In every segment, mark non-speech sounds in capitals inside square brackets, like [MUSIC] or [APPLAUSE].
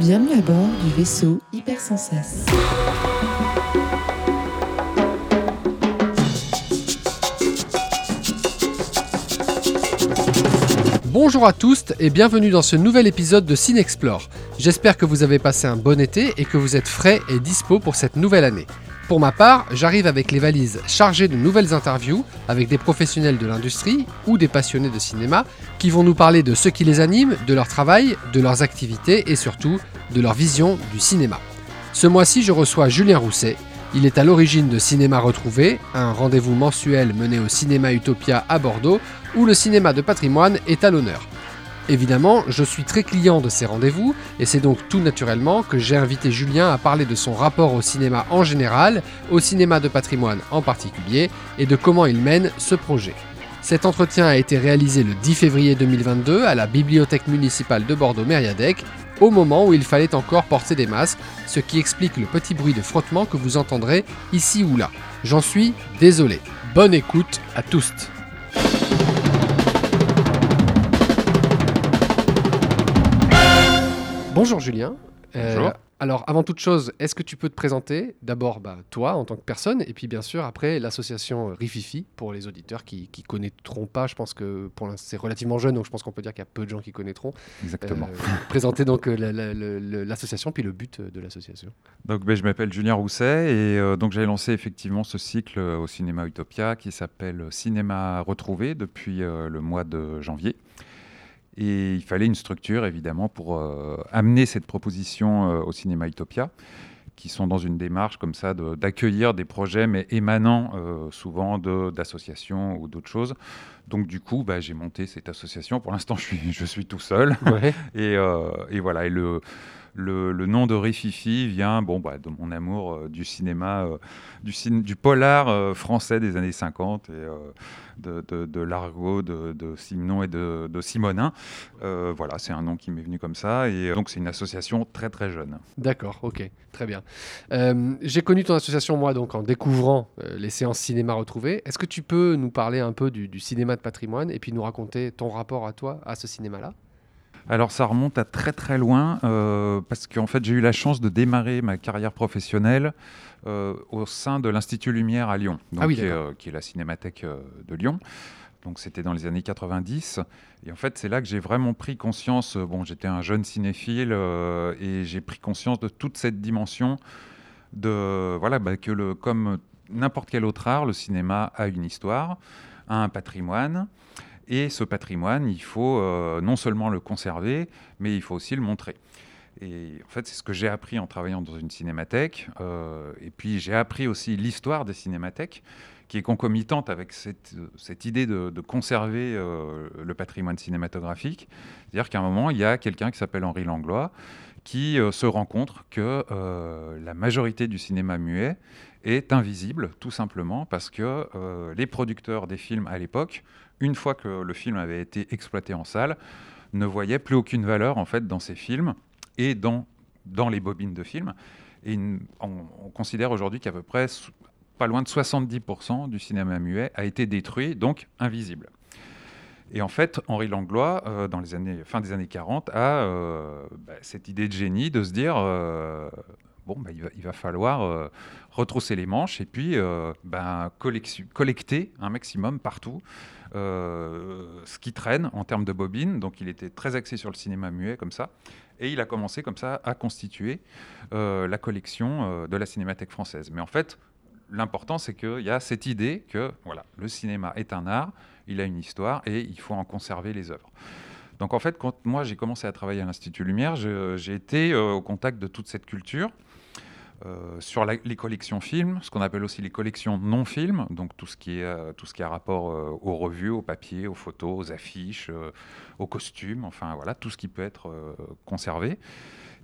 Bienvenue à bord du vaisseau Hypersensas. Bonjour à tous et bienvenue dans ce nouvel épisode de Cinexplore. J'espère que vous avez passé un bon été et que vous êtes frais et dispo pour cette nouvelle année. Pour ma part, j'arrive avec les valises chargées de nouvelles interviews avec des professionnels de l'industrie ou des passionnés de cinéma qui vont nous parler de ce qui les anime, de leur travail, de leurs activités et surtout de leur vision du cinéma. Ce mois-ci, je reçois Julien Rousset. Il est à l'origine de Cinéma Retrouvé, un rendez-vous mensuel mené au Cinéma Utopia à Bordeaux où le cinéma de patrimoine est à l'honneur. Évidemment, je suis très client de ces rendez-vous, et c'est donc tout naturellement que j'ai invité Julien à parler de son rapport au cinéma en général, au cinéma de patrimoine en particulier, et de comment il mène ce projet. Cet entretien a été réalisé le 10 février 2022 à la Bibliothèque municipale de Bordeaux-Mériadec, au moment où il fallait encore porter des masques, ce qui explique le petit bruit de frottement que vous entendrez ici ou là. J'en suis désolé. Bonne écoute à tous. Bonjour Julien. Euh, Bonjour. alors avant toute chose, est-ce que tu peux te présenter? D'abord bah, toi en tant que personne et puis bien sûr après l'association Rififi pour les auditeurs qui ne connaîtront pas. Je pense que pour l'instant c'est relativement jeune donc je pense qu'on peut dire qu'il y a peu de gens qui connaîtront. Exactement. Euh, présenter donc euh, la- la- l'association puis le but euh, de l'association. Donc, ben, je m'appelle Julien Rousset et euh, donc j'ai lancé effectivement ce cycle euh, au Cinéma Utopia qui s'appelle Cinéma Retrouvé depuis euh, le mois de janvier. Et il fallait une structure évidemment pour euh, amener cette proposition euh, au Cinéma Utopia, qui sont dans une démarche comme ça de- d'accueillir des projets mais émanant euh, souvent d'associations ou d'autres choses. Donc du coup, bah, j'ai monté cette association. Pour l'instant, je suis, je suis tout seul. Ouais. [LAUGHS] Et, euh, et voilà, et le, le, nom de Rififi vient bon, bah, de mon amour euh, du cinéma, euh, du, polar euh, français des années 50 et de, de, de l'argot de, Simenon et de, de Simonin. Voilà, c'est un nom qui m'est venu comme ça. Et donc, c'est une association très très jeune. D'accord, ok, très bien. J'ai connu ton association moi donc en découvrant les séances cinéma retrouvées. Est-ce que tu peux nous parler un peu du cinéma de patrimoine et puis nous raconter ton rapport à toi à ce cinéma-là? Alors ça remonte à très très loin euh, parce qu'en fait j'ai eu la chance de démarrer ma carrière professionnelle euh, au sein de l'Institut Lumière à Lyon, donc, Ah oui, qui, est, d'accord. euh, qui est la cinémathèque de Lyon. Donc c'était dans les années 90 et en fait c'est là que j'ai vraiment pris conscience. Bon j'étais un jeune cinéphile et j'ai pris conscience de toute cette dimension de voilà bah, que le comme n'importe quel autre art, le cinéma a une histoire, a un patrimoine. Et ce patrimoine, il faut euh, non seulement le conserver, mais il faut aussi le montrer. Et en fait, c'est ce que j'ai appris en travaillant dans une cinémathèque. euh, et puis, j'ai appris aussi l'histoire des cinémathèques, qui est concomitante avec cette, idée de, conserver euh, le patrimoine cinématographique. C'est-à-dire qu'à un moment, il y a quelqu'un qui s'appelle Henri Langlois, qui se rend compte que la majorité du cinéma muet est invisible, tout simplement parce que euh, les producteurs des films à l'époque, une fois que le film avait été exploité en salle, ne voyaient plus aucune valeur en fait dans ces films et dans, dans les bobines de films. Et on, on considère aujourd'hui qu'à peu près pas loin de 70% du cinéma muet a été détruit, donc invisible. Et en fait, Henri Langlois, euh, dans les années, fin des années 40, a euh, bah, cette idée de génie de se dire bon, bah, il, va, falloir retrousser les manches et puis euh, ben, collecter un maximum partout euh, ce qui traîne en termes de bobines. Donc il était très axé sur le cinéma muet comme ça. Et il a commencé comme ça à constituer euh, la collection euh, de la Cinémathèque française. Mais en fait, l'important, c'est qu'il y a cette idée que voilà, le cinéma est un art, il a une histoire et il faut en conserver les œuvres. Donc en fait, quand moi j'ai commencé à travailler à l'Institut Lumière, j'ai été au contact de toute cette culture. Euh, sur les collections films, ce qu'on appelle aussi les collections non-films, donc tout ce qui est euh, tout ce qui a rapport euh, aux revues, au papier, aux photos, aux affiches, aux costumes, enfin voilà, tout ce qui peut être conservé.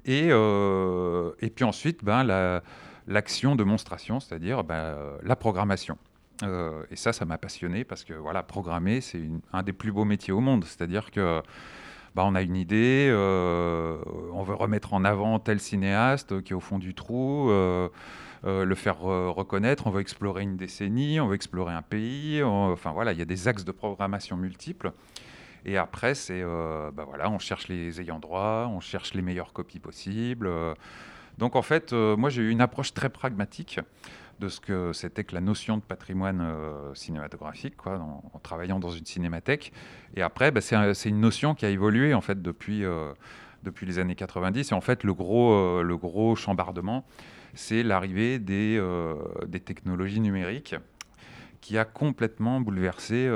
Et, et puis ensuite, ben, la- l'action de monstration, c'est-à-dire ben, la programmation. Et ça, ça m'a passionné parce que voilà, programmer, c'est un des plus beaux métiers au monde. C'est-à-dire que bah, on a une idée, euh, on veut remettre en avant tel cinéaste qui est au fond du trou, euh, euh, le faire euh, reconnaître, on veut explorer une décennie, on veut explorer un pays, enfin voilà, il y a des axes de programmation multiples. Et après, c'est, euh, bah voilà, on cherche les ayants droit, on cherche les meilleures copies possibles. euh. Donc en fait, euh, moi j'ai eu une approche très pragmatique de ce que c'était que la notion de patrimoine euh, cinématographique, quoi, en, en travaillant dans une cinémathèque. Et après, bah, c'est un- c'est une notion qui a évolué en fait depuis, euh, depuis les années 90. Et en fait, le gros, euh, le gros chambardement, c'est l'arrivée des, des technologies numériques qui a complètement bouleversé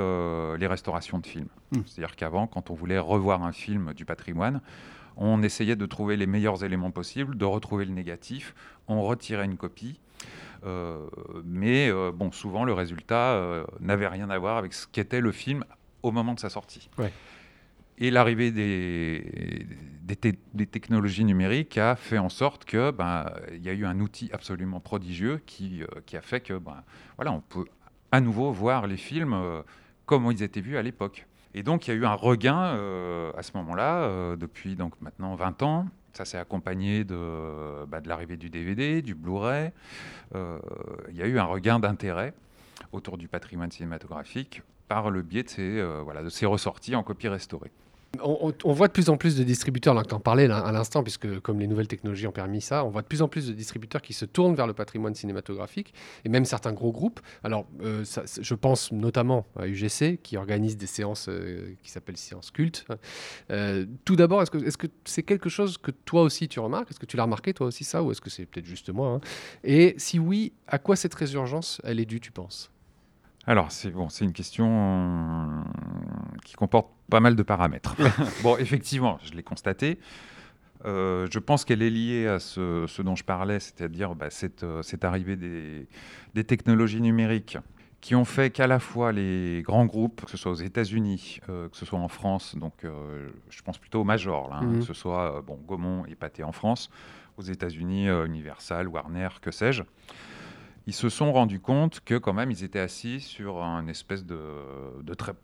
les restaurations de films. Mm. C'est-à-dire qu'avant, quand on voulait revoir un film du patrimoine, on essayait de trouver les meilleurs éléments possibles, de retrouver le négatif, on retirait une copie. Euh, mais euh, bon, souvent le résultat euh, n'avait rien à voir avec ce qu'était le film au moment de sa sortie. Ouais. Et l'arrivée des, des, te- des technologies numériques a fait en sorte que ben, il y a eu un outil absolument prodigieux qui, euh, qui a fait que ben, voilà, on peut à nouveau voir les films euh, comme ils étaient vus à l'époque. Et donc il y a eu un regain euh, à ce moment-là, depuis donc maintenant 20 ans. Ça s'est accompagné de, bah, l'arrivée du DVD, du Blu-ray. Euh, il y a eu un regain d'intérêt autour du patrimoine cinématographique par le biais de ces, euh, de ces ressorties en copie restaurée. On, voit de plus en plus de distributeurs, là, en parlais à l'instant, puisque comme les nouvelles technologies ont permis ça, on voit de plus en plus de distributeurs qui se tournent vers le patrimoine cinématographique, et même certains gros groupes. Alors, euh, je pense notamment à UGC, qui organise des séances euh, qui s'appellent séances cultes. Euh, tout d'abord, est-ce que est-ce que c'est quelque chose que toi aussi tu remarques? Est-ce que tu l'as remarqué toi aussi ça, ou est-ce que c'est peut-être juste moi hein? Et si oui, à quoi cette résurgence, elle est due, tu penses? Alors, c'est bon, une question euh, qui comporte pas mal de paramètres. [LAUGHS] bon, effectivement, je l'ai constaté. Euh, je pense qu'elle est liée à ce, ce dont je parlais, c'est-à-dire bah, cette, euh, cette arrivée des, des technologies numériques qui ont fait qu'à la fois les grands groupes, que ce soit aux États-Unis, euh, que ce soit en France, donc euh, je pense plutôt aux majors, là, hein, Mhm. que ce soit bon, Gaumont et Pathé en France, aux États-Unis, Universal, Warner, que sais-je, ils se sont rendus compte que quand même ils étaient assis sur un espèce de,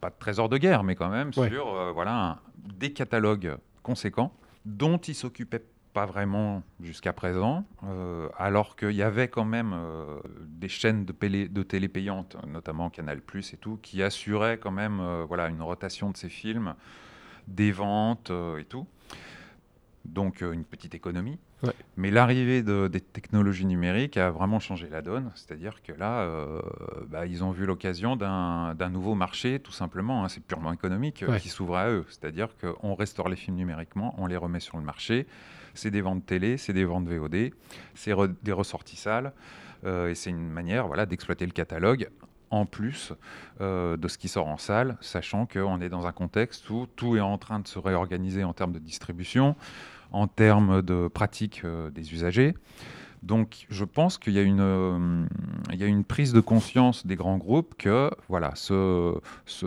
pas de trésor de guerre, mais quand même Ouais. sur euh, voilà un- des catalogues conséquents dont ils s'occupaient pas vraiment jusqu'à présent, euh, alors qu'il y avait quand même euh, des chaînes de, télé payantes, notamment Canal+ et tout, qui assuraient quand même voilà une rotation de ces films, des ventes et tout. Donc une petite économie. Ouais. Mais l'arrivée de- des technologies numériques a vraiment changé la donne. C'est-à-dire que là, euh, bah, ils ont vu l'occasion d'un nouveau marché, tout simplement. hein, c'est purement économique, euh, Ouais. qui s'ouvre à eux. C'est-à-dire qu'on restaure les films numériquement, on les remet sur le marché. C'est des ventes télé, c'est des ventes VOD, c'est re- des ressorties salles. euh, et c'est une manière voilà, d'exploiter le catalogue en plus euh, de ce qui sort en salle, sachant qu'on est dans un contexte où tout est en train de se réorganiser en termes de distribution, en termes de pratique euh, des usagers. Donc je pense qu'il y, a une, euh, y a une prise de conscience des grands groupes que voilà, ce, ce,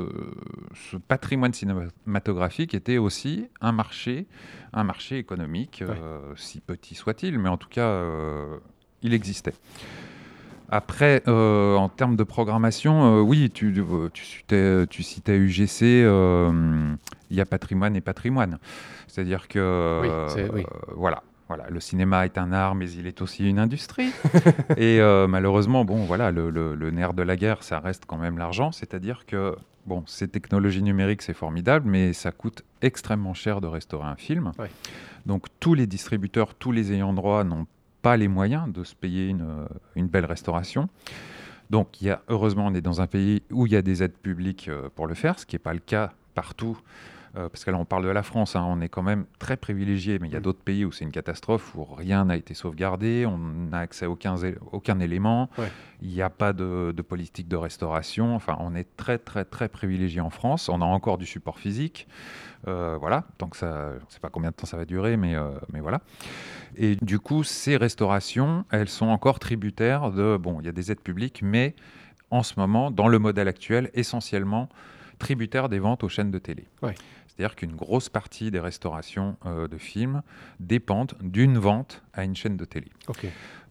ce patrimoine cinématographique était aussi un marché, un marché économique, euh, si petit soit-il, mais en tout cas, euh, il existait. Après, euh, en termes de programmation, euh, oui, tu, euh, tu, citais, tu citais UGC, euh, il y a patrimoine et patrimoine. C'est-à-dire que, Oui, c'est- oui. voilà, voilà, le cinéma est un art, mais il est aussi une industrie. [LAUGHS] et malheureusement, bon, voilà, le, le- le nerf de la guerre, ça reste quand même l'argent. C'est-à-dire que, bon, ces technologies numériques, c'est formidable, mais ça coûte extrêmement cher de restaurer un film. Donc tous les distributeurs, tous les ayants droit n'ont pas les moyens de se payer une, euh, belle restauration. Donc, y a, heureusement, on est dans un pays où il y a des aides publiques euh, pour le faire, ce qui n'est pas le cas partout. Euh, parce que là, on parle de la France, hein, on est quand même très privilégié, mais il y a Mm. d'autres pays où c'est une catastrophe, où rien n'a été sauvegardé, on n'a accès à aucun, élément, Ouais. il n'y a pas de, de politique de restauration. Enfin, on est très, très, très privilégié en France. On a encore du support physique. Euh, voilà, donc ça, je ne sais pas combien de temps ça va durer, mais, euh, mais voilà. Et du coup, ces restaurations, elles sont encore tributaires de. Bon, il y a des aides publiques, mais en ce moment, dans le modèle actuel, essentiellement tributaires des ventes aux chaînes de télé. Ouais. C'est-à-dire qu'une grosse partie des restaurations euh, de films dépendent d'une vente à une chaîne de télé.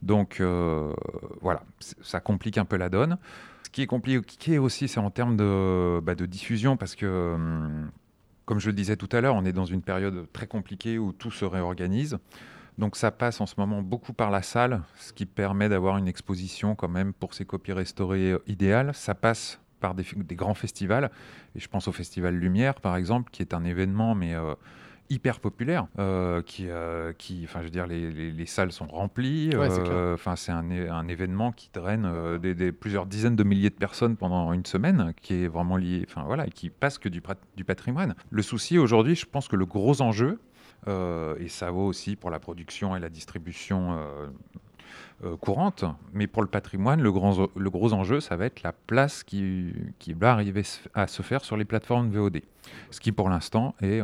Donc euh, voilà, ça complique un peu la donne. Ce qui est compliqué aussi, c'est en termes de, bah, de diffusion, parce que, hum, comme je le disais tout à l'heure, on est dans une période très compliquée où tout se réorganise. Donc ça passe en ce moment beaucoup par la salle, ce qui permet d'avoir une exposition quand même pour ces copies restaurées euh, idéales. Ça passe par des, des, grands festivals. Et je pense au Festival Lumière, par exemple, qui est un événement, mais hyper populaire, euh, qui, euh, qui, enfin, je veux dire, les, les, salles sont remplies. Euh, enfin, c'est un, un, événement qui draine des, plusieurs dizaines de milliers de personnes pendant une semaine, qui est vraiment lié, enfin voilà, qui passe que du, du patrimoine. Le souci aujourd'hui, je pense que le gros enjeu, et ça vaut aussi pour la production et la distribution euh, courante. Mais pour le patrimoine, le, grand, le gros enjeu, ça va être la place qui, qui va arriver à se faire sur les plateformes VOD. Ce qui, pour l'instant, est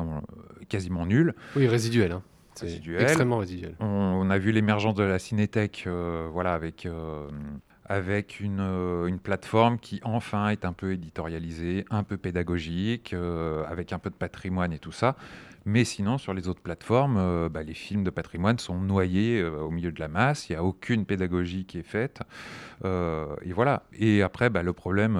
quasiment nul. Oui, résiduel. Hein. Extrêmement résiduel. On, a vu l'émergence de la cinétech euh, voilà, avec, euh, avec une, une, plateforme qui enfin est un peu éditorialisée, un peu pédagogique, avec un peu de patrimoine et tout ça. Mais sinon, sur les autres plateformes, euh, bah, les films de patrimoine sont noyés euh, au milieu de la masse. Il n'y a aucune pédagogie qui est faite. Euh, et voilà. Et après, bah, le problème,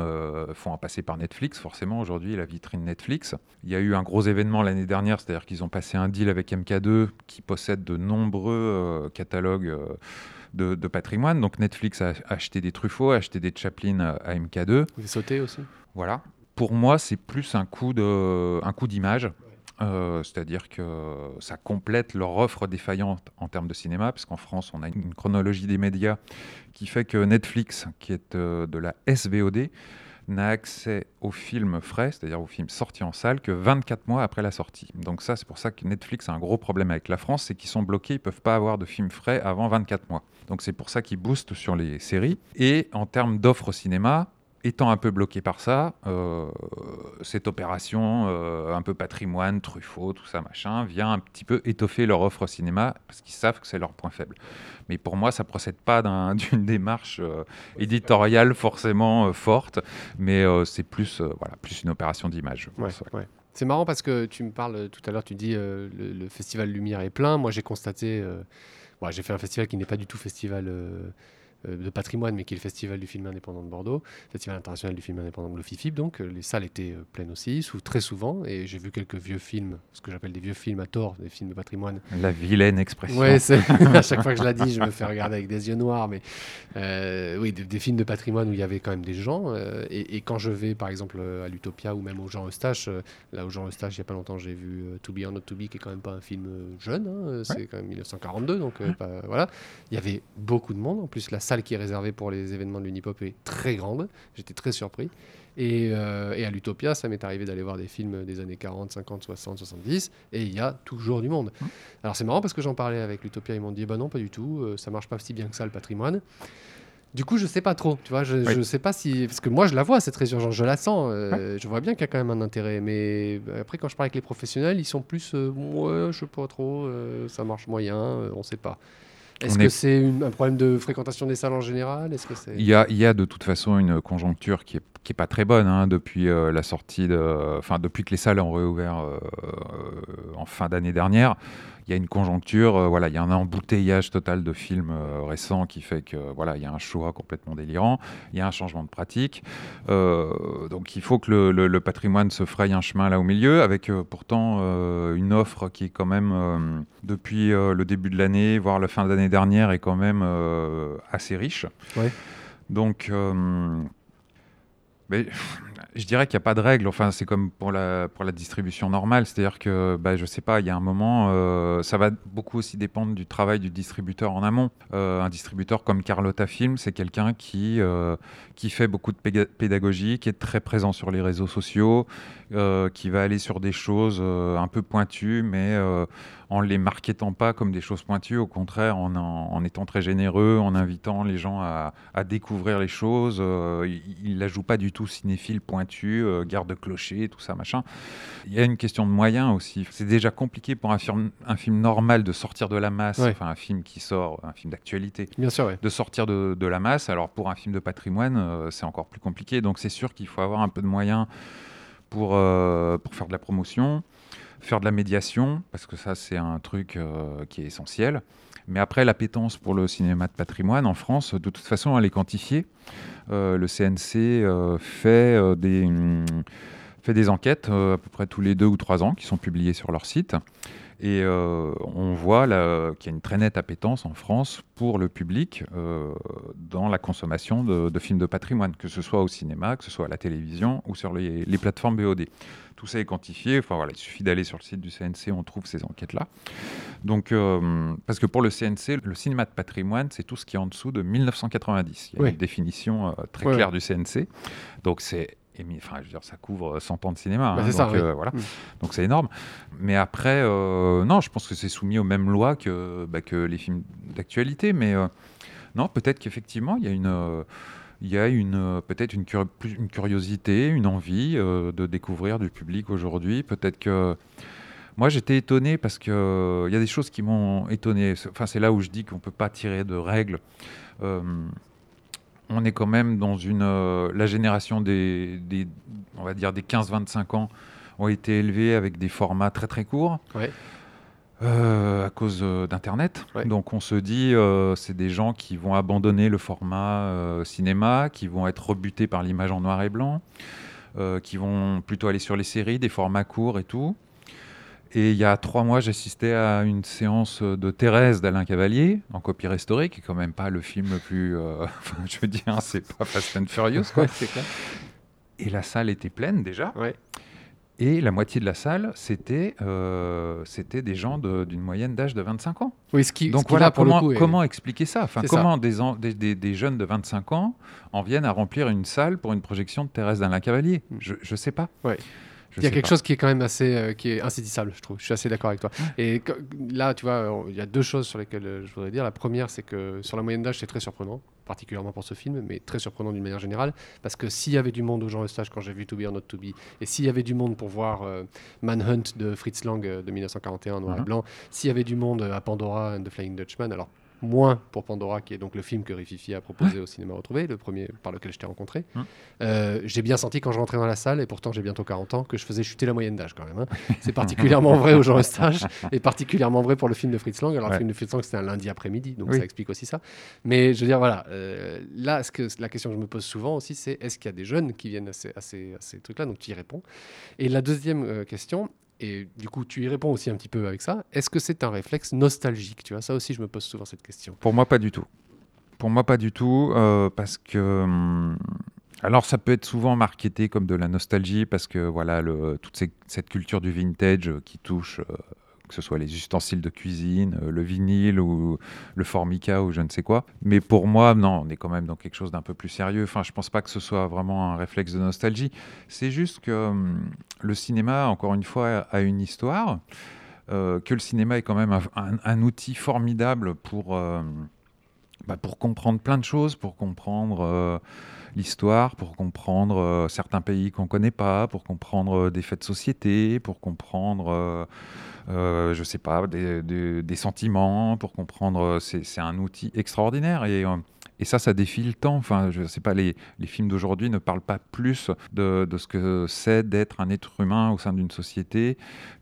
il faut en passer par Netflix. Forcément, aujourd'hui, la vitrine Netflix. Il y a eu un gros événement l'année dernière, c'est-à-dire qu'ils ont passé un deal avec MK2 qui possède de nombreux catalogues. De, patrimoine. Donc Netflix a acheté des Truffaut, a acheté des Chaplin à MK2. Vous sauté aussi? Voilà. Pour moi, c'est plus un coup d'image. Euh, c'est-à-dire que ça complète leur offre défaillante en termes de cinéma, parce qu'en France, on a une chronologie des médias qui fait que Netflix, qui est euh, de la SVOD, n'a accès aux films frais, c'est-à-dire aux films sortis en salle, que 24 mois après la sortie. Donc ça, c'est pour ça que Netflix a un gros problème avec la France, c'est qu'ils sont bloqués, ils ne peuvent pas avoir de films frais avant 24 mois. Donc c'est pour ça qu'ils boostent sur les séries. Et en termes d'offres cinéma, étant un peu bloqué par ça, euh, cette opération un peu patrimoine, Truffaut, tout ça, machin, vient un petit peu étoffer leur offre cinéma parce qu'ils savent que c'est leur point faible. Mais pour moi, ça procède pas [LAUGHS] d'une démarche éditoriale forcément forte, mais c'est plus, voilà, plus une opération d'image. C'est marrant parce que tu me parles tout à l'heure, tu dis le, le, festival Lumière est plein. Moi, j'ai constaté, j'ai fait un festival qui n'est pas du tout festival euh, de patrimoine, mais qui est le Festival du film indépendant de Bordeaux, Festival international du film indépendant de l'OFIFIP. Donc euh, les salles étaient euh, pleines aussi, sous, très souvent. Et j'ai vu quelques vieux films, ce que j'appelle des vieux films à tort, des films de patrimoine. La vilaine expression. Oui, [LAUGHS] [LAUGHS] à chaque fois que je la dis, je me fais regarder avec des yeux noirs. Mais oui, des, films de patrimoine où il y avait quand même des gens. et, quand je vais, par exemple, à l'Utopia ou même au Jean Eustache, là au Jean Eustache, il n'y a pas longtemps, j'ai vu To Be or Not To Be, qui est quand même pas un film jeune. Hein, c'est quand même 1942, donc voilà. Il y avait beaucoup de monde. En plus, la salle qui est réservée pour les événements de l'Unipop est très grande. J'étais très surpris. Et, euh, et à l'Utopia, ça m'est arrivé d'aller voir des films des années 40, 50, 60, 70, et il y a toujours du monde. Mmh. Alors c'est marrant parce que j'en parlais avec l'Utopia, ils m'ont dit bah non, pas du tout, euh, ça marche pas si bien que ça le patrimoine. Du coup, je sais pas trop, tu vois, je, je sais pas si. Parce que moi, je la vois, cette résurgence, je la sens, euh, je vois bien qu'il y a quand même un intérêt, mais après, quand je parle avec les professionnels, ils sont plus. ouais, je sais pas trop, ça marche moyen, on sait pas. Est-ce que c'est un problème de fréquentation des salles en général? Est-ce que il, y a, il y a de toute façon une conjoncture qui est, qui est pas très bonne hein, depuis euh, la sortie de, enfin depuis que les salles ont réouvert euh, en fin d'année dernière il y a une conjoncture, euh, voilà, il y a un embouteillage total de films euh, récents qui fait que voilà, il y a un choix complètement délirant, il y a un changement de pratique. Euh, donc il faut que le, patrimoine se fraye un chemin là au milieu, avec pourtant une offre qui est quand même depuis le début de l'année, voire la fin d'année dernière, est quand même assez riche. Donc mais, je dirais qu'il n'y a pas de règle. Enfin, c'est comme pour la, pour la distribution normale. C'est-à-dire que, bah, je sais pas, il y a un moment, euh, ça va beaucoup aussi dépendre du travail du distributeur en amont. Euh, un distributeur comme Carlotta Film, c'est quelqu'un qui, euh, qui fait beaucoup de pédagogie, qui est très présent sur les réseaux sociaux, qui va aller sur des choses un peu pointues, mais en les marketant pas comme des choses pointues, au contraire en, en, étant très généreux, en invitant les gens à, à découvrir les choses. il ne la joue pas du tout cinéphile pointu, euh, garde-clocher, tout ça, machin. Il y a une question de moyens aussi. C'est déjà compliqué pour un film, un film normal de sortir de la masse, enfin un film qui sort, un film d'actualité, Bien sûr, de sortir de, de, la masse. Alors pour un film de patrimoine, euh, c'est encore plus compliqué. Donc c'est sûr qu'il faut avoir un peu de moyens pour, euh, pour faire de la promotion, faire de la médiation, parce que ça c'est un truc qui est essentiel. Mais après, l'appétence pour le cinéma de patrimoine en France, de toute façon, elle est quantifiée. Euh, le CNC euh, euh, mm, fait des enquêtes à peu près tous les deux ou trois ans qui sont publiées sur leur site. Et euh, on voit qu'il y a une très nette appétence en France pour le public euh, dans la consommation de, films de patrimoine, que ce soit au cinéma, que ce soit à la télévision ou sur les, plateformes BOD. Tout ça est quantifié. Enfin, voilà, il suffit d'aller sur le site du CNC, on trouve ces enquêtes-là. Donc, euh, parce que pour le CNC, le cinéma de patrimoine, c'est tout ce qui est en dessous de 1990. Il y a une définition très claire du CNC. Donc, c'est enfin, je veux dire, ça couvre 100 ans de cinéma. Bah, hein, donc, euh, voilà. Mm. donc c'est énorme. Mais après, euh, non, je pense que c'est soumis aux mêmes lois que, bah, que les films d'actualité. Mais euh, non, peut-être qu'effectivement, il y a une. il y a une, peut-être une, une, curiosité, une envie de découvrir du public aujourd'hui. Peut-être que moi, j'étais étonné parce qu'il il y a des choses qui m'ont étonné. Enfin, c'est là où je dis qu'on ne peut pas tirer de règles on est quand même dans une. Euh, la génération des, on va dire des 15-25 ans ont été élevés avec des formats très très courts. Euh, à cause euh, d'Internet. Donc on se dit, c'est des gens qui vont abandonner le format cinéma, qui vont être rebutés par l'image en noir et blanc, qui vont plutôt aller sur les séries, des formats courts et tout. Et il y a trois mois, j'assistais à une séance de Thérèse d'Alain Cavalier, en copie restaurée, qui est quand même pas le film le plus. Euh, [LAUGHS] je veux dire, c'est pas Fast and Furious, quoi. [LAUGHS] clair. Et la salle était pleine déjà. Et la moitié de la salle, c'était euh, des gens d'une moyenne d'âge de 25 ans. Oui, ce qui, Donc voilà, comment, comment expliquer ça? Enfin, Comment Des, des, des, jeunes de 25 ans en viennent à remplir une salle pour une projection de Thérèse d'Alain Cavalier? Mm. Je ne sais pas. Ouais il y a quelque chose qui est quand même assez euh, qui est insaisissable, je trouve. Je suis assez d'accord avec toi. Et là, tu vois, il y a deux choses sur lesquelles euh, je voudrais dire. La première, c'est que sur la moyenne d'âge, c'est très surprenant, particulièrement pour ce film, mais très surprenant d'une manière générale, parce que s'il y avait du monde au genre stage quand j'ai vu To Be or Not To Be, et s'il y avait du monde pour voir euh, Manhunt de Fritz Lang de 1941 noir et uh-huh. blanc, s'il y avait du monde à Pandora and the Flying Dutchman, alors moins pour Pandora, qui est donc le film que Rififi a proposé au cinéma retrouvé, le premier par lequel je t'ai rencontré. Hum. Euh, j'ai bien senti quand je rentrais dans la salle, et pourtant j'ai bientôt 40 ans, que je faisais chuter la moyenne d'âge quand même. Hein. [LAUGHS] C'est particulièrement vrai au genre stage, et particulièrement vrai pour le film de Fritz Lang. Alors le film de Fritz Lang, c'était un lundi après-midi, donc ça explique aussi ça. Mais je veux dire, voilà, euh, là, ce que, la question que je me pose souvent aussi, c'est est-ce qu'il y a des jeunes qui viennent à ces, à ces, trucs-là? Donc tu y réponds. Et la deuxième euh, question, et du coup, tu y réponds aussi un petit peu avec ça. Est-ce que c'est un réflexe nostalgique Tu vois, ça aussi, je me pose souvent cette question. Pour moi, pas du tout. Pour moi, pas du tout, euh, parce que. Hum, alors, ça peut être souvent marketé comme de la nostalgie, parce que voilà, toute cette culture du vintage qui touche euh, que ce soit les ustensiles de cuisine, euh, le vinyle ou le formica ou je ne sais quoi. Mais pour moi, non, on est quand même dans quelque chose d'un peu plus sérieux. Enfin, je pense pas que ce soit vraiment un réflexe de nostalgie. C'est juste que hum, le cinéma, encore une fois, a une histoire. Euh, que le cinéma est quand même un, outil formidable pour, euh, bah, pour comprendre plein de choses, pour comprendre l'histoire, pour comprendre certains pays qu'on ne connaît pas, pour comprendre des faits de société, pour comprendre euh, je sais pas, des, sentiments pour comprendre. C'est un outil extraordinaire euh, et ça, ça défie le temps. Enfin, je sais pas, les, films d'aujourd'hui ne parlent pas plus de, ce que c'est d'être un être humain au sein d'une société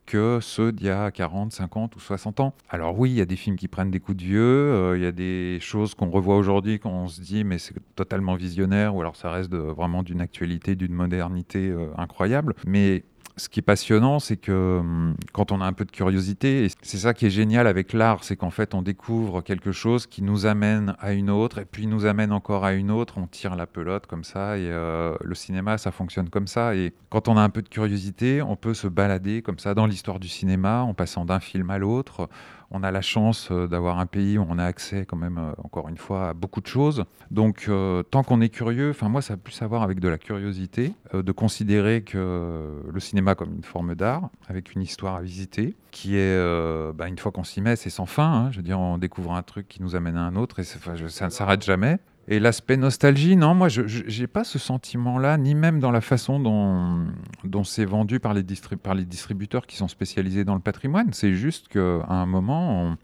que ceux d'il y a 40, 50 ou 60 ans. Alors oui, il y a des films qui prennent des coups de vieux, euh, il y a des choses qu'on revoit aujourd'hui qu'on se dit mais c'est totalement visionnaire ou alors ça reste vraiment d'une actualité, d'une modernité incroyable. Mais ce qui est passionnant, c'est que hum, quand on a un peu de curiosité, et c'est ça qui est génial avec l'art, c'est qu'en fait on découvre quelque chose qui nous amène à une autre, et puis nous amène encore à une autre, on tire la pelote comme ça, et euh, le cinéma, ça fonctionne comme ça. Et quand on a un peu de curiosité, on peut se balader comme ça dans l'histoire du cinéma, en passant d'un film à l'autre on a la chance euh, d'avoir un pays où on a accès quand même, euh, encore une fois, à beaucoup de choses. Donc, tant qu'on est curieux, enfin moi, ça a plus à voir avec de la curiosité, de considérer que le cinéma comme une forme d'art, avec une histoire à visiter, qui est, bah, une fois qu'on s'y met, c'est sans fin. Hein. je veux dire, on découvre un truc qui nous amène à un autre et ça ne s'arrête jamais. Et l'aspect nostalgie, non, moi, je n'ai pas ce sentiment-là, ni même dans la façon dont, c'est vendu par les, par les distributeurs qui sont spécialisés dans le patrimoine. C'est juste qu'à un moment,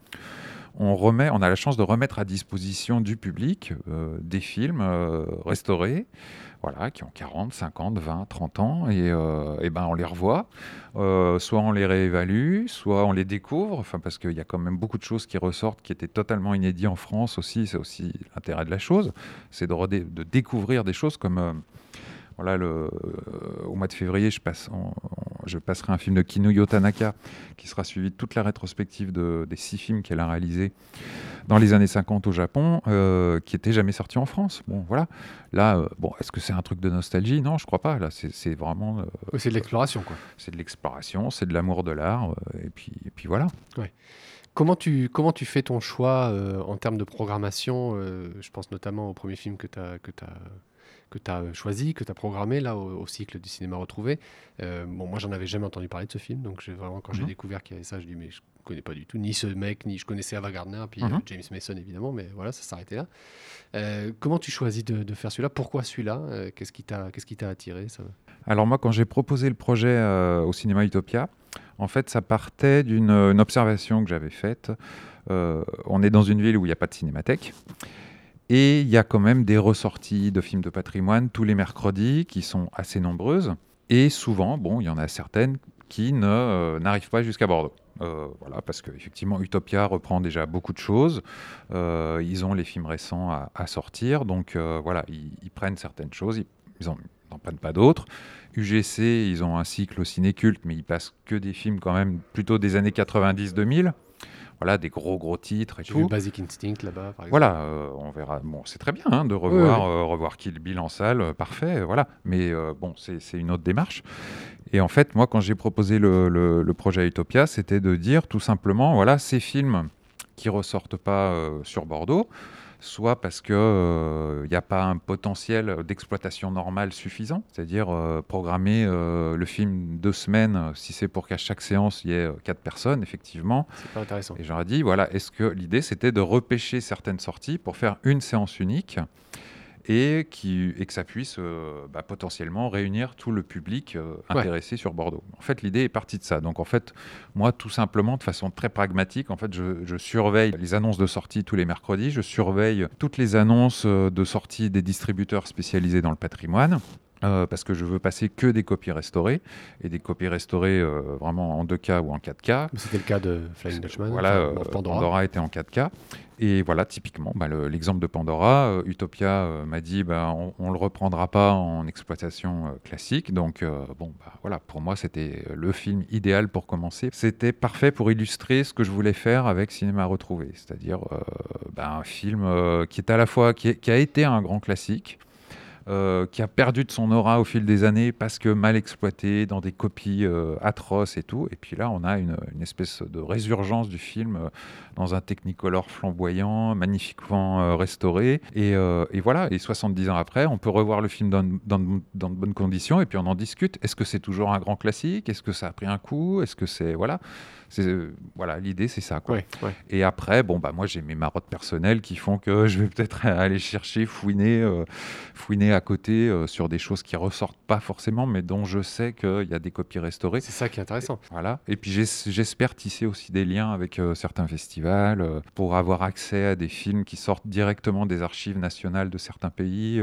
on, remet, on a la chance de remettre à disposition du public euh, des films euh, restaurés voilà, qui ont 40, 50, 20, 30 ans, et, euh, et ben on les revoit. Euh, soit on les réévalue, soit on les découvre, enfin, parce qu'il y a quand même beaucoup de choses qui ressortent qui étaient totalement inédites en France aussi, c'est aussi l'intérêt de la chose, c'est de, de, découvrir des choses comme... Euh, voilà, le, au mois de février, je passe, je passerai un film de Kinuyo Tanaka qui sera suivi de toute la rétrospective de, des six films qu'elle a réalisés dans les années 50 au Japon, euh, qui n'étaient jamais sortis en France. Bon, voilà. Là, euh, bon, est-ce que c'est un truc de nostalgie? Non, je crois pas. Là, c'est vraiment. Euh, c'est de l'exploration, quoi. C'est de l'exploration, c'est de l'amour de l'art, et puis, et puis voilà. Ouais. Comment tu, comment tu fais ton choix en termes de programmation Je pense notamment au premier film que tu as, que as que tu as choisi, que tu as programmé là au, cycle du cinéma retrouvé. Euh, bon, moi, j'en avais jamais entendu parler de ce film, donc vraiment, quand j'ai mhm. découvert qu'il y avait ça, je dis mais je connais pas du tout ni ce mec, ni je connaissais Ava Gardner, puis mhm. euh, James Mason évidemment, mais voilà, ça s'arrêtait là. Euh, comment tu choisis de, faire celui-là? Pourquoi celui-là? Qu'est-ce qui t'a qu'est-ce qui t'a attiré ça? Alors moi, quand j'ai proposé le projet au cinéma Utopia, en fait, ça partait d'une observation que j'avais faite. on est dans une ville où il n'y a pas de cinémathèque. Et il y a quand même des ressorties de films de patrimoine tous les mercredis qui sont assez nombreuses. Et souvent, bon, il y en a certaines qui euh, n'arrivent pas jusqu'à Bordeaux. Euh, voilà, parce qu'effectivement, Utopia reprend déjà beaucoup de choses. Euh, ils ont les films récents à, sortir, donc voilà, ils, prennent certaines choses, ils n'en prennent pas d'autres. UGC, ils ont un cycle ciné-culte, mais ils passent que des films quand même plutôt des années 90-2000 voilà, des gros gros titres et tout. Basic Instinct là-bas, par exemple. Voilà, euh, on verra. Bon, c'est très bien hein, de revoir, euh, revoir Kill Bill en salle, euh, parfait, voilà. Mais bon, c'est une autre démarche. Et en fait, moi, quand j'ai proposé le, le, projet Utopia, c'était de dire tout simplement, voilà, ces films qui ressortent pas sur Bordeaux, soit parce qu'il n'y euh, a pas un potentiel d'exploitation normale suffisant, c'est-à-dire euh, programmer euh, le film deux semaines, si c'est pour qu'à chaque séance il y ait quatre personnes, effectivement. C'est pas intéressant. Et j'aurais dit, voilà, est-ce que l'idée c'était de repêcher certaines sorties pour faire une séance unique et, qui, et que ça puisse euh, bah, potentiellement réunir tout le public euh, intéressé sur Bordeaux. En fait, l'idée est partie de ça. Donc, en fait, moi, tout simplement, de façon très pragmatique, en fait, je, je surveille les annonces de sortie tous les mercredis, je surveille toutes les annonces euh, de sortie des distributeurs spécialisés dans le patrimoine. Euh, parce que je veux passer que des copies restaurées et des copies restaurées euh, vraiment en 2K ou en 4K. C'était le cas de Flying Dutchman. Voilà, euh, Pandora. était en 4K. Et voilà, typiquement, bah, l'exemple de Pandora, Utopia m'a dit bah, on ne le reprendra pas en exploitation classique. Donc, bon, bah, voilà, pour moi, c'était le film idéal pour commencer. C'était parfait pour illustrer ce que je voulais faire avec Cinéma Retrouvé, c'est-à-dire un film qui est à la fois, qui, qui a été un grand classique, euh, qui a perdu de son aura au fil des années parce que mal exploité, dans des copies euh, atroces et tout. Et puis là, on a une, espèce de résurgence du film euh, dans un technicolor flamboyant, magnifiquement restauré. Et, voilà, et 70 ans après, on peut revoir le film dans, dans, de bonnes conditions et puis on en discute. Est-ce que c'est toujours un grand classique? Est-ce que ça a pris un coup? Est-ce que c'est... Voilà. Euh, voilà, l'idée c'est ça. Quoi. Et après, bon bah moi j'ai mes marottes personnelles qui font que je vais peut-être [LAUGHS] aller chercher, fouiner, euh, fouiner à côté euh, sur des choses qui ressortent pas forcément, mais dont je sais qu'il y a des copies restaurées. C'est ça qui est intéressant. Voilà. Et puis j'espère tisser aussi des liens avec certains festivals pour avoir accès à des films qui sortent directement des archives nationales de certains pays,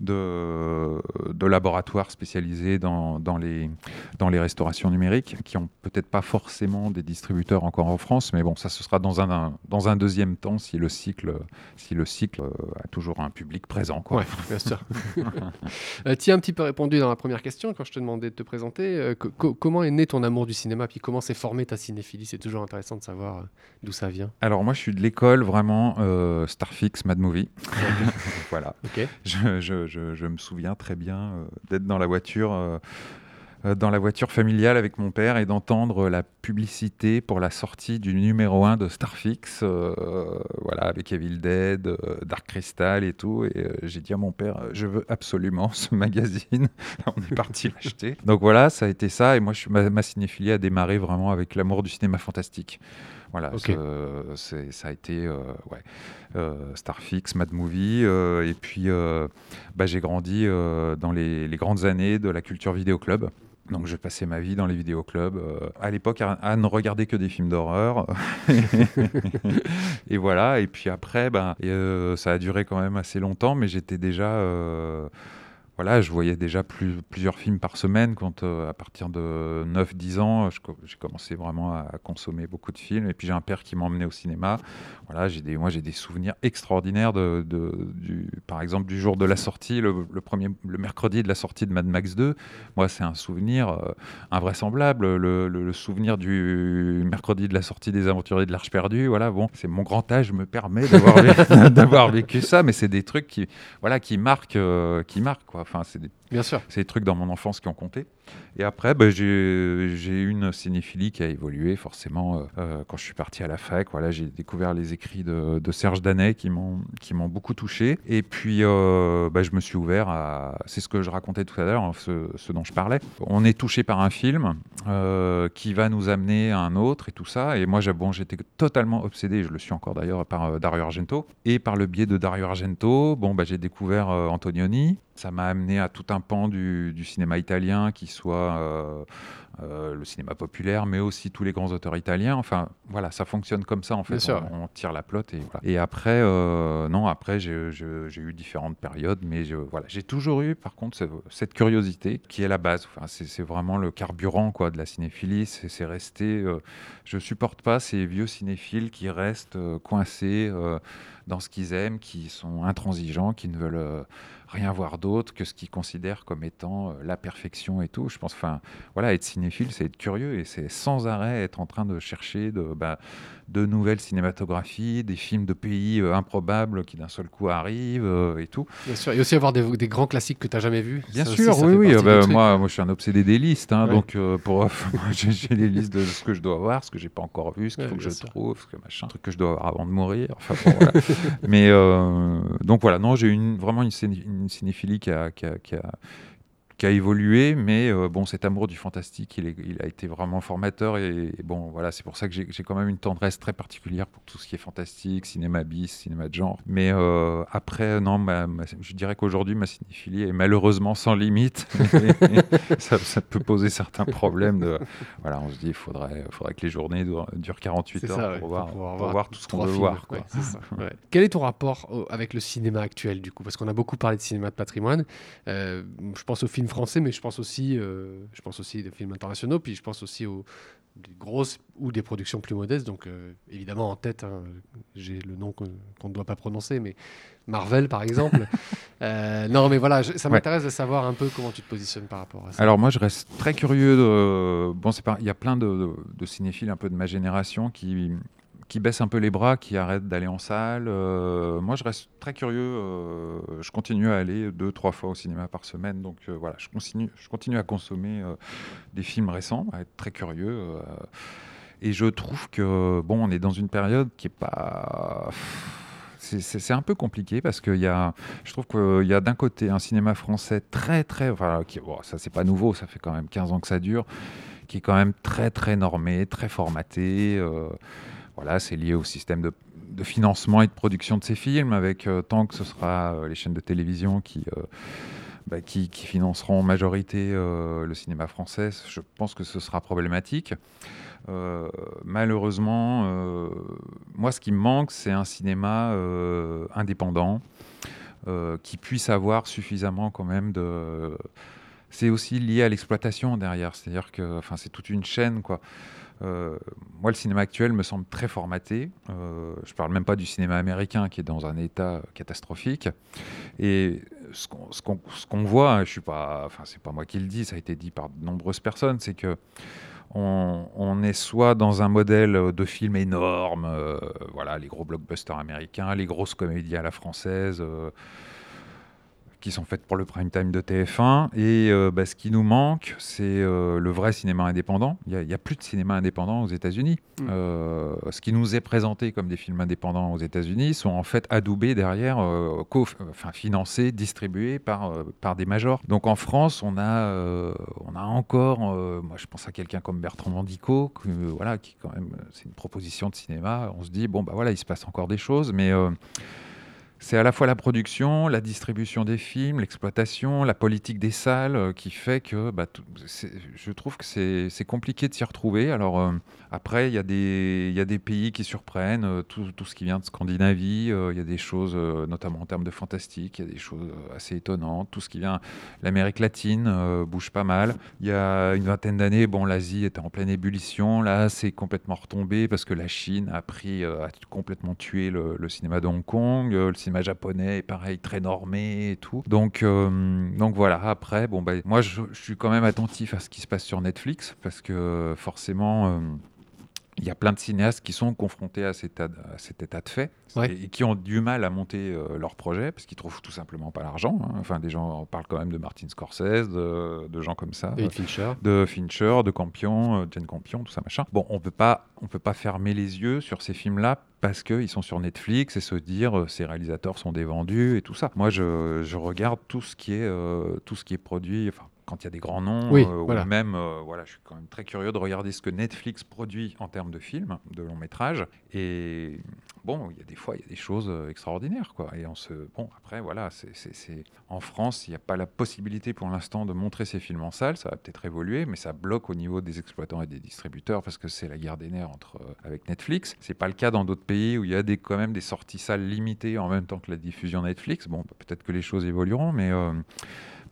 de, de laboratoires spécialisés dans, dans, les, dans les restaurations numériques qui ont peut-être pas forcément des distributeurs encore en France, mais bon, ça ce sera dans un, dans un deuxième temps si le cycle, si le cycle euh, a toujours un public présent. Quoi. Ouais, bien sûr. [LAUGHS] euh, tu as un petit peu répondu dans la première question quand je te demandais de te présenter. Euh, comment est né ton amour du cinéma, puis comment s'est formée ta cinéphilie? C'est toujours intéressant de savoir euh, d'où ça vient. Alors moi, je suis de l'école vraiment Starfix, Mad Movie. [LAUGHS] voilà. Je, je, je, je, me souviens très bien d'être dans la voiture euh, dans la voiture familiale avec mon père et d'entendre la publicité pour la sortie du numéro 1 de Starfix, euh, voilà, avec Evil Dead, euh, Dark Crystal et tout. Et j'ai dit à mon père, je veux absolument [LAUGHS] ce magazine. [LAUGHS] On est parti l'acheter. Donc voilà, ça a été ça. Et moi, je, ma, ma cinéphilie a démarré vraiment avec l'amour du cinéma fantastique. Voilà, ça a été ouais, Starfix, Mad Movie, et puis bah, j'ai grandi dans les, les, grandes années de la culture vidéo club. Donc je passais ma vie dans les vidéoclubs. Euh, à l'époque, à, ne regarder que des films d'horreur. [LAUGHS] et voilà. Et puis après, ben, euh, ça a duré quand même assez longtemps, mais j'étais déjà... Euh, voilà, je voyais déjà plus, plusieurs films par semaine quand, à partir de 9-10 ans, j'ai commencé vraiment à, consommer beaucoup de films. Et puis j'ai un père qui m'emmenait au cinéma. Voilà, moi j'ai des souvenirs extraordinaires de, par exemple du jour de la sortie, le, premier, le mercredi de la sortie de Mad Max 2. Moi, c'est un souvenir invraisemblable. Le, souvenir du mercredi de la sortie des Aventuriers de l'Arche perdue. Voilà, bon, c'est mon grand âge me permet d'avoir vécu, [LAUGHS] ça, mais c'est des trucs qui, voilà, qui marquent, qui marquent quoi. Enfin, c'est des, Bien sûr. C'est des trucs dans mon enfance qui ont compté. Et après, bah, j'ai eu une cinéphilie qui a évolué forcément euh, euh, quand je suis parti à la fac. Voilà, j'ai découvert les écrits de, Serge Danet qui m'ont beaucoup touché. Et puis, euh, bah, je me suis ouvert à. C'est ce que je racontais tout à l'heure, hein, ce, dont je parlais. On est touché par un film qui va nous amener à un autre et tout ça. Et moi, bon, j'étais totalement obsédé. Je le suis encore d'ailleurs par Dario Argento. Et par le biais de Dario Argento, bon, bah, j'ai découvert Antonioni. Ça m'a amené à tout un pan du, du cinéma italien qui soit euh, euh, le cinéma populaire, mais aussi tous les grands auteurs italiens. Enfin, voilà, ça fonctionne comme ça en fait. On, tire la plotte et voilà. Et après, euh, non, après j'ai eu différentes périodes, mais je, voilà, j'ai toujours eu, par contre, cette curiosité qui est la base. Enfin, c'est vraiment le carburant quoi de la cinéphilie. C'est resté. je supporte pas ces vieux cinéphiles qui restent coincés dans ce qu'ils aiment, qui sont intransigeants, qui ne veulent rien voir d'autre que ce qu'ils considèrent comme étant euh, la perfection et tout. Je pense, enfin, voilà, être cinéphile, c'est être curieux et c'est sans arrêt être en train de chercher de, bah, de nouvelles cinématographies, des films de pays euh, improbables qui d'un seul coup arrivent euh, et tout. Bien sûr, et aussi avoir des, des grands classiques que tu n'as jamais vus. Bien sûr, oui, oui. Bah, moi, moi, je suis un obsédé des listes, hein, donc pour [LAUGHS] j'ai les listes de ce que je dois voir, ce que j'ai pas encore vu, ce qu'il faut que je trouve, ce que machin, truc que je dois avoir avant de mourir. Enfin, voilà. [LAUGHS] Mais donc voilà, non, j'ai une, vraiment une, une une cinéphilie qui a, qui a évolué, mais euh, bon, cet amour du fantastique, il, il, a été vraiment formateur. Et, bon, voilà, c'est pour ça que j'ai quand même une tendresse très particulière pour tout ce qui est fantastique, cinéma bis, cinéma de genre. Mais euh, après, non, je dirais qu'aujourd'hui, ma cinéphilie est malheureusement sans limite. [LAUGHS] ça, ça, peut poser certains problèmes. De, voilà, on se dit, il faudrait, faudrait que les journées durent 48 heures pour, voir, voir, tout ce qu'on veut voir. Quoi. [LAUGHS] Quel est ton rapport avec le cinéma actuel, du coup? Parce qu'on a beaucoup parlé de cinéma de patrimoine. Euh, je pense au film français, mais je pense aussi, euh, je pense aussi des films internationaux, puis je pense aussi aux des grosses ou des productions plus modestes. Donc euh, évidemment en tête, hein, j'ai le nom qu'on ne doit pas prononcer, mais Marvel par exemple. [LAUGHS] Euh, non, mais voilà, ça m'intéresse de savoir un peu comment tu te positionnes par rapport à ça. Alors moi, je reste très curieux. De... Bon, c'est pas, il y a plein de, de, cinéphiles un peu de ma génération qui qui baissent un peu les bras, qui arrêtent d'aller en salle. Euh, moi, je reste très curieux. Euh, je continue à aller deux, trois fois au cinéma par semaine. Donc euh, voilà, je continue, je continue à consommer des films récents, à être très curieux. et je trouve que, bon, on est dans une période qui est pas. C'est un peu compliqué parce que y a, je trouve qu'il y a d'un côté un cinéma français très, très. Enfin, qui, bon, ça, c'est pas nouveau, ça fait quand même 15 ans que ça dure, qui est quand même très, très normé, très formaté. Voilà, c'est lié au système de, financement et de production de ces films, avec euh, tant que ce sera euh, les chaînes de télévision qui, euh, bah, financeront en majorité le cinéma français, je pense que ce sera problématique. malheureusement, moi, ce qui me manque, c'est un cinéma indépendant qui puisse avoir suffisamment quand même de. C'est aussi lié à l'exploitation derrière, c'est-à-dire que, enfin, c'est toute une chaîne, quoi. Euh, moi, le cinéma actuel me semble très formaté. Euh, je ne parle même pas du cinéma américain qui est dans un état catastrophique. Et ce qu'on voit, hein, je suis pas, enfin c'est pas moi qui le dis, ça a été dit par de nombreuses personnes, c'est que on, est soit dans un modèle de film énorme, euh, voilà, les gros blockbusters américains, les grosses comédies à la française qui sont faites pour le prime time de TF1. Et euh, bah, ce qui nous manque, c'est euh, le vrai cinéma indépendant. Il n'y a, plus de cinéma indépendant aux États-Unis. Mm. Euh, ce qui nous est présenté comme des films indépendants aux États-Unis sont en fait adoubés derrière, enfin, financés, distribués par, par des majors. Donc en France, on a, on a encore, moi je pense à quelqu'un comme Bertrand Mandico, voilà, qui quand même, c'est une proposition de cinéma. On se dit, bon, bah voilà, il se passe encore des choses, mais c'est à la fois la production, la distribution des films, l'exploitation, la politique des salles euh, qui fait que bah, je trouve que c'est compliqué de s'y retrouver. Alors euh, après, il y, y a des pays qui surprennent, euh, tout, tout ce qui vient de Scandinavie, il y a des choses, notamment en termes de fantastique, il y a des choses assez étonnantes. Tout ce qui vient l'Amérique latine bouge pas mal. Il y a une vingtaine d'années, bon, l'Asie était en pleine ébullition. Là, c'est complètement retombé parce que la Chine a pris, a complètement tué le, cinéma de Hong Kong. Japonais pareil, très normé et tout. Donc, euh, donc voilà. Après, bon, bah, moi, je, je suis quand même attentif à ce qui se passe sur Netflix parce que forcément. Il y a plein de cinéastes qui sont confrontés à cet état de, à cet état de fait Ouais. et, et qui ont du mal à monter euh, leur projet parce qu'ils trouvent tout simplement pas l'argent. hein. Enfin, des gens on parle quand même de Martin Scorsese, de, de gens comme ça, David Fincher. de Fincher, de Campion, euh, Jane Campion, tout ça machin. Bon, on peut pas, on peut pas fermer les yeux sur ces films-là parce qu'ils sont sur Netflix et se dire euh, ces réalisateurs sont des vendus et tout ça. Moi, je, je regarde tout ce qui est, euh, tout ce qui est produit. Enfin, quand il y a des grands noms, Oui, euh, voilà. ou même, euh, voilà, je suis quand même très curieux de regarder ce que Netflix produit en termes de films, de longs métrages. Et bon, il y a des fois, il y a des choses euh, extraordinaires, quoi. Et on se, bon, après, voilà, c'est, en France, il n'y a pas la possibilité pour l'instant de montrer ces films en salle. Ça va peut-être évoluer, mais ça bloque au niveau des exploitants et des distributeurs parce que c'est la guerre des nerfs entre euh, avec Netflix. C'est pas le cas dans d'autres pays où il y a des, quand même des sorties salles limitées en même temps que la diffusion Netflix. Bon, peut-être que les choses évolueront, mais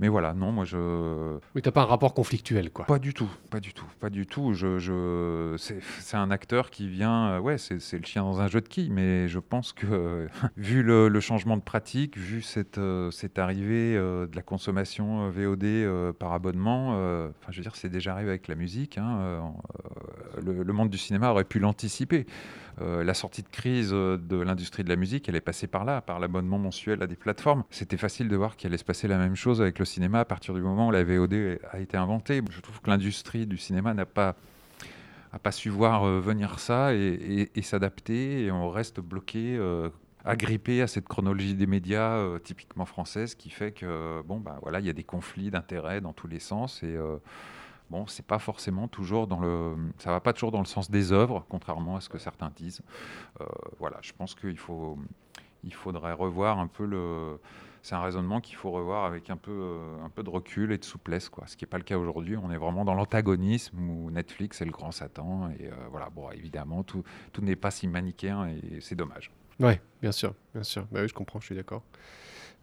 mais voilà, non, moi je Oui, t'as pas un rapport conflictuel, quoi. pas du tout, pas du tout, pas du tout. Je, je, c'est, c'est un acteur qui vient, euh, ouais, c'est, c'est le chien dans un jeu de quilles, mais je pense que, euh, [LAUGHS] vu le, le changement de pratique, vu cette, euh, cette arrivée de la consommation VOD par abonnement, euh, enfin, je veux dire, c'est déjà arrivé avec la musique. hein, le, le monde du cinéma aurait pu l'anticiper. Euh, la sortie de crise euh, de l'industrie de la musique, elle est passée par là, par l'abonnement mensuel à des plateformes. C'était facile de voir qu'il allait se passer la même chose avec le cinéma à partir du moment où la VOD a été inventée. Je trouve que l'industrie du cinéma n'a pas pas su voir euh, venir ça et, s'adapter et on reste bloqué agrippé à cette chronologie des médias typiquement française qui fait que bon bah voilà il y a des conflits d'intérêts dans tous les sens et bon c'est pas forcément toujours dans le ça va pas toujours dans le sens des œuvres contrairement à ce que certains disent Euh, voilà je pense qu'il faut il faudrait revoir un peu le c'est un raisonnement qu'il faut revoir avec un peu, un peu de recul et de souplesse, quoi. Ce qui n'est pas le cas aujourd'hui. On est vraiment dans l'antagonisme où Netflix est le grand Satan. Et euh, voilà, bon, évidemment, tout, tout n'est pas si manichéen et c'est dommage. Ouais, bien sûr, bien sûr. Bah oui, je comprends, je suis d'accord.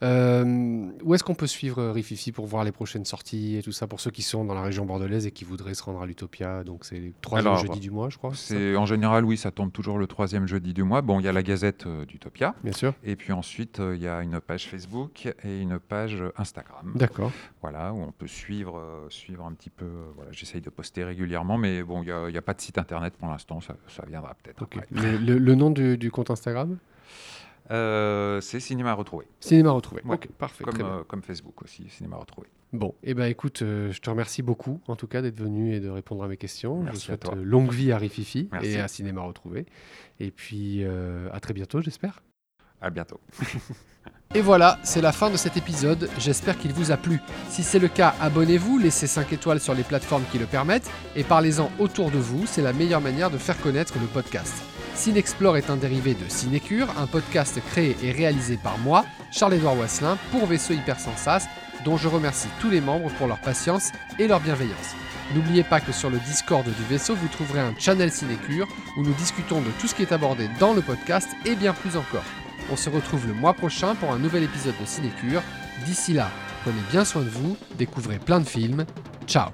Euh, où est-ce qu'on peut suivre euh, Rififi pour voir les prochaines sorties et tout ça pour ceux qui sont dans la région bordelaise et qui voudraient se rendre à l'Utopia? Donc c'est le troisième jeudi du mois, je crois. c'est en général, oui, ça tombe toujours le troisième jeudi du mois. Bon, il y a la Gazette euh, d'Utopia. Bien sûr. Et puis ensuite, euh, il y a une page Facebook et une page Instagram. D'accord. Voilà, où on peut suivre, suivre un petit peu. voilà, j'essaye de poster régulièrement, mais bon, il n'y a, pas de site internet pour l'instant. Ça, ça viendra peut-être. Le, le- le nom du, du compte Instagram? Euh, c'est Cinéma Retrouvé. Cinéma retrouvé. Ouais. Ok, parfait. Comme, euh, comme Facebook aussi, Cinéma Retrouvé. Bon, et ben écoute, euh, je te remercie beaucoup en tout cas d'être venu et de répondre à mes questions. Merci je à souhaite toi. longue vie à Rififi Merci. et à Cinéma retrouvé. Et puis à très bientôt, j'espère. À bientôt. [LAUGHS] Et voilà, c'est la fin de cet épisode. J'espère qu'il vous a plu. Si c'est le cas, abonnez-vous, laissez 5 étoiles sur les plateformes qui le permettent et parlez-en autour de vous. C'est la meilleure manière de faire connaître le podcast. Cinexplore est un dérivé de Cinécure, un podcast créé et réalisé par moi, Charles-Édouard Wasselin, pour Vaisseau Hypersensas, dont je remercie tous les membres pour leur patience et leur bienveillance. N'oubliez pas que sur le Discord du vaisseau, vous trouverez un channel Cinécure où nous discutons de tout ce qui est abordé dans le podcast et bien plus encore. On se retrouve le mois prochain pour un nouvel épisode de Cinécure. D'ici là, prenez bien soin de vous, découvrez plein de films. Ciao